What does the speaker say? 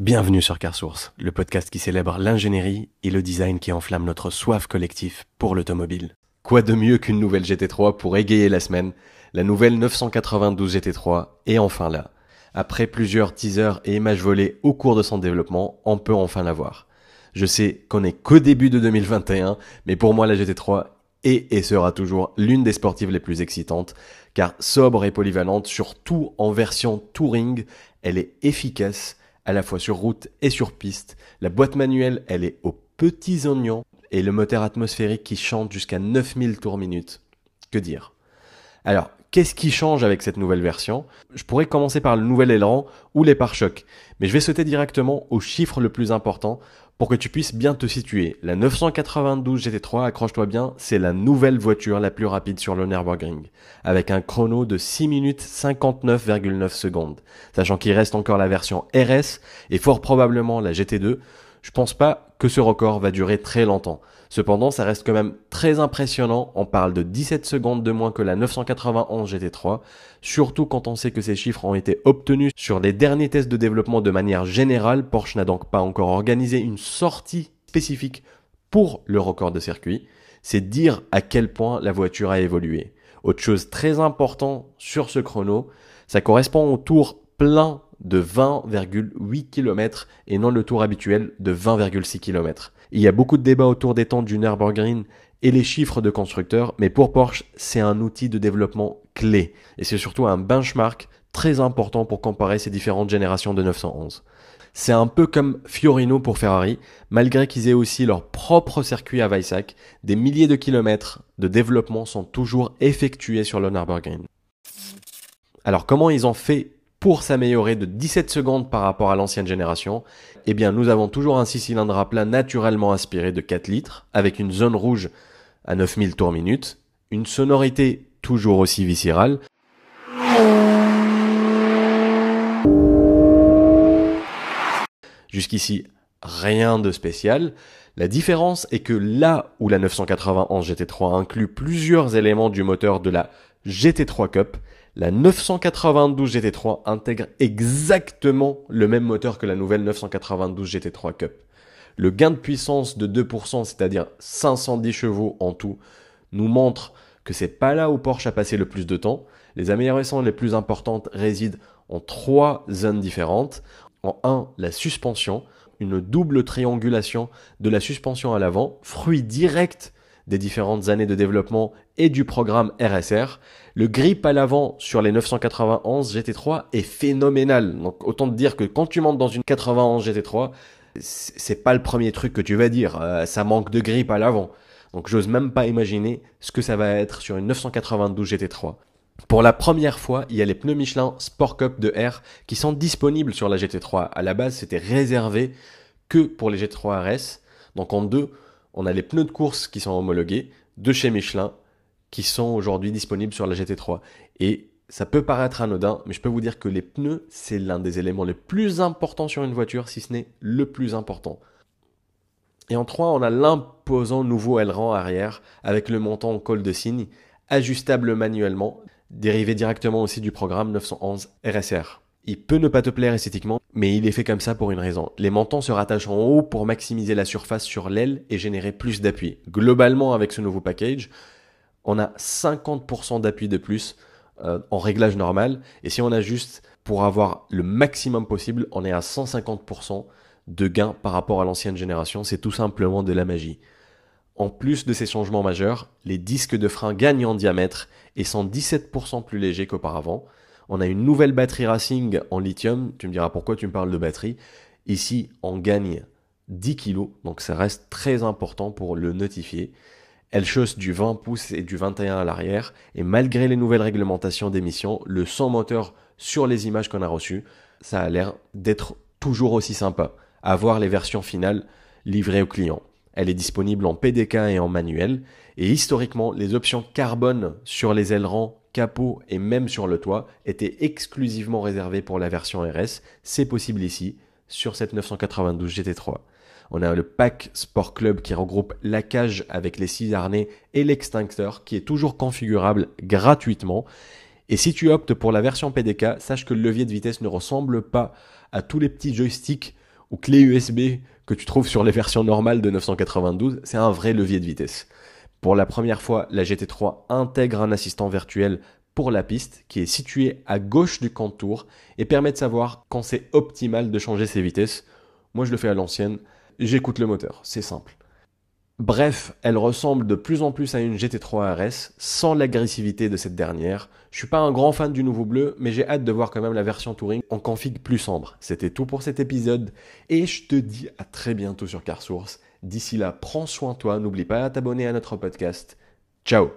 Bienvenue sur CarSource, le podcast qui célèbre l'ingénierie et le design qui enflamme notre soif collectif pour l'automobile. Quoi de mieux qu'une nouvelle GT3 pour égayer la semaine La nouvelle 992 GT3 est enfin là. Après plusieurs teasers et images volées au cours de son développement, on peut enfin la voir. Je sais qu'on est qu'au début de 2021, mais pour moi la GT3 est et sera toujours l'une des sportives les plus excitantes, car sobre et polyvalente, surtout en version touring, elle est efficace à la fois sur route et sur piste. La boîte manuelle, elle est aux petits oignons et le moteur atmosphérique qui chante jusqu'à 9000 tours minute. Que dire? Alors, qu'est-ce qui change avec cette nouvelle version? Je pourrais commencer par le nouvel aileron ou les pare-chocs, mais je vais sauter directement au chiffre le plus important pour que tu puisses bien te situer. La 992 GT3, accroche-toi bien, c'est la nouvelle voiture la plus rapide sur le Nürburgring, avec un chrono de 6 minutes 59,9 secondes. Sachant qu'il reste encore la version RS et fort probablement la GT2, je pense pas que ce record va durer très longtemps. Cependant, ça reste quand même très impressionnant. On parle de 17 secondes de moins que la 991 GT3, surtout quand on sait que ces chiffres ont été obtenus sur les derniers tests de développement de manière générale. Porsche n'a donc pas encore organisé une sortie spécifique pour le record de circuit. C'est dire à quel point la voiture a évolué. Autre chose très important sur ce chrono, ça correspond au tour plein de 20,8 km et non le tour habituel de 20,6 km. Il y a beaucoup de débats autour des temps du Nürburgring et les chiffres de constructeurs, mais pour Porsche, c'est un outil de développement clé. Et c'est surtout un benchmark très important pour comparer ces différentes générations de 911. C'est un peu comme Fiorino pour Ferrari, malgré qu'ils aient aussi leur propre circuit à Weissach, des milliers de kilomètres de développement sont toujours effectués sur le Nürburgring. Alors comment ils ont fait pour s'améliorer de 17 secondes par rapport à l'ancienne génération, eh bien nous avons toujours un 6 cylindres à plat naturellement aspiré de 4 litres, avec une zone rouge à 9000 tours minute, une sonorité toujours aussi viscérale, Jusqu'ici, rien de spécial. La différence est que là où la 991 GT3 inclut plusieurs éléments du moteur de la GT3 Cup, la 992 GT3 intègre exactement le même moteur que la nouvelle 992 GT3 Cup. Le gain de puissance de 2%, c'est-à-dire 510 chevaux en tout, nous montre que c'est pas là où Porsche a passé le plus de temps. Les améliorations les plus importantes résident en trois zones différentes. En 1, la suspension, une double triangulation de la suspension à l'avant, fruit direct des différentes années de développement et du programme RSR. Le grip à l'avant sur les 991 GT3 est phénoménal. Donc autant te dire que quand tu montes dans une 91 GT3, c'est pas le premier truc que tu vas dire. Euh, ça manque de grip à l'avant. Donc j'ose même pas imaginer ce que ça va être sur une 992 GT3. Pour la première fois, il y a les pneus Michelin Sport Cup de R qui sont disponibles sur la GT3. À la base, c'était réservé que pour les GT3 RS. Donc en deux, on a les pneus de course qui sont homologués de chez Michelin qui sont aujourd'hui disponibles sur la GT3. Et ça peut paraître anodin, mais je peux vous dire que les pneus, c'est l'un des éléments les plus importants sur une voiture, si ce n'est le plus important. Et en 3, on a l'imposant nouveau aileron arrière avec le montant en col de cygne, ajustable manuellement, dérivé directement aussi du programme 911 RSR. Il peut ne pas te plaire esthétiquement, mais il est fait comme ça pour une raison. Les montants se rattachent en haut pour maximiser la surface sur l'aile et générer plus d'appui. Globalement, avec ce nouveau package, on a 50% d'appui de plus euh, en réglage normal. Et si on ajuste pour avoir le maximum possible, on est à 150% de gain par rapport à l'ancienne génération. C'est tout simplement de la magie. En plus de ces changements majeurs, les disques de frein gagnent en diamètre et sont 17% plus légers qu'auparavant. On a une nouvelle batterie Racing en lithium. Tu me diras pourquoi tu me parles de batterie. Ici, on gagne 10 kg, donc ça reste très important pour le notifier. Elle chausse du 20 pouces et du 21 à l'arrière, et malgré les nouvelles réglementations d'émission, le son moteur sur les images qu'on a reçues, ça a l'air d'être toujours aussi sympa. À voir les versions finales livrées aux clients. Elle est disponible en PDK et en manuel, et historiquement, les options carbone sur les ailerons capot et même sur le toit était exclusivement réservé pour la version RS. C'est possible ici, sur cette 992 GT3. On a le pack Sport Club qui regroupe la cage avec les six harnais et l'extincteur qui est toujours configurable gratuitement. Et si tu optes pour la version PDK, sache que le levier de vitesse ne ressemble pas à tous les petits joysticks ou clé USB que tu trouves sur les versions normales de 992, c'est un vrai levier de vitesse. Pour la première fois, la GT3 intègre un assistant virtuel pour la piste qui est situé à gauche du contour et permet de savoir quand c'est optimal de changer ses vitesses. Moi je le fais à l'ancienne, j'écoute le moteur, c'est simple. Bref, elle ressemble de plus en plus à une GT3 RS, sans l'agressivité de cette dernière. Je suis pas un grand fan du nouveau bleu, mais j'ai hâte de voir quand même la version Touring en config plus sombre. C'était tout pour cet épisode, et je te dis à très bientôt sur CarSource. D'ici là, prends soin de toi, n'oublie pas de t'abonner à notre podcast. Ciao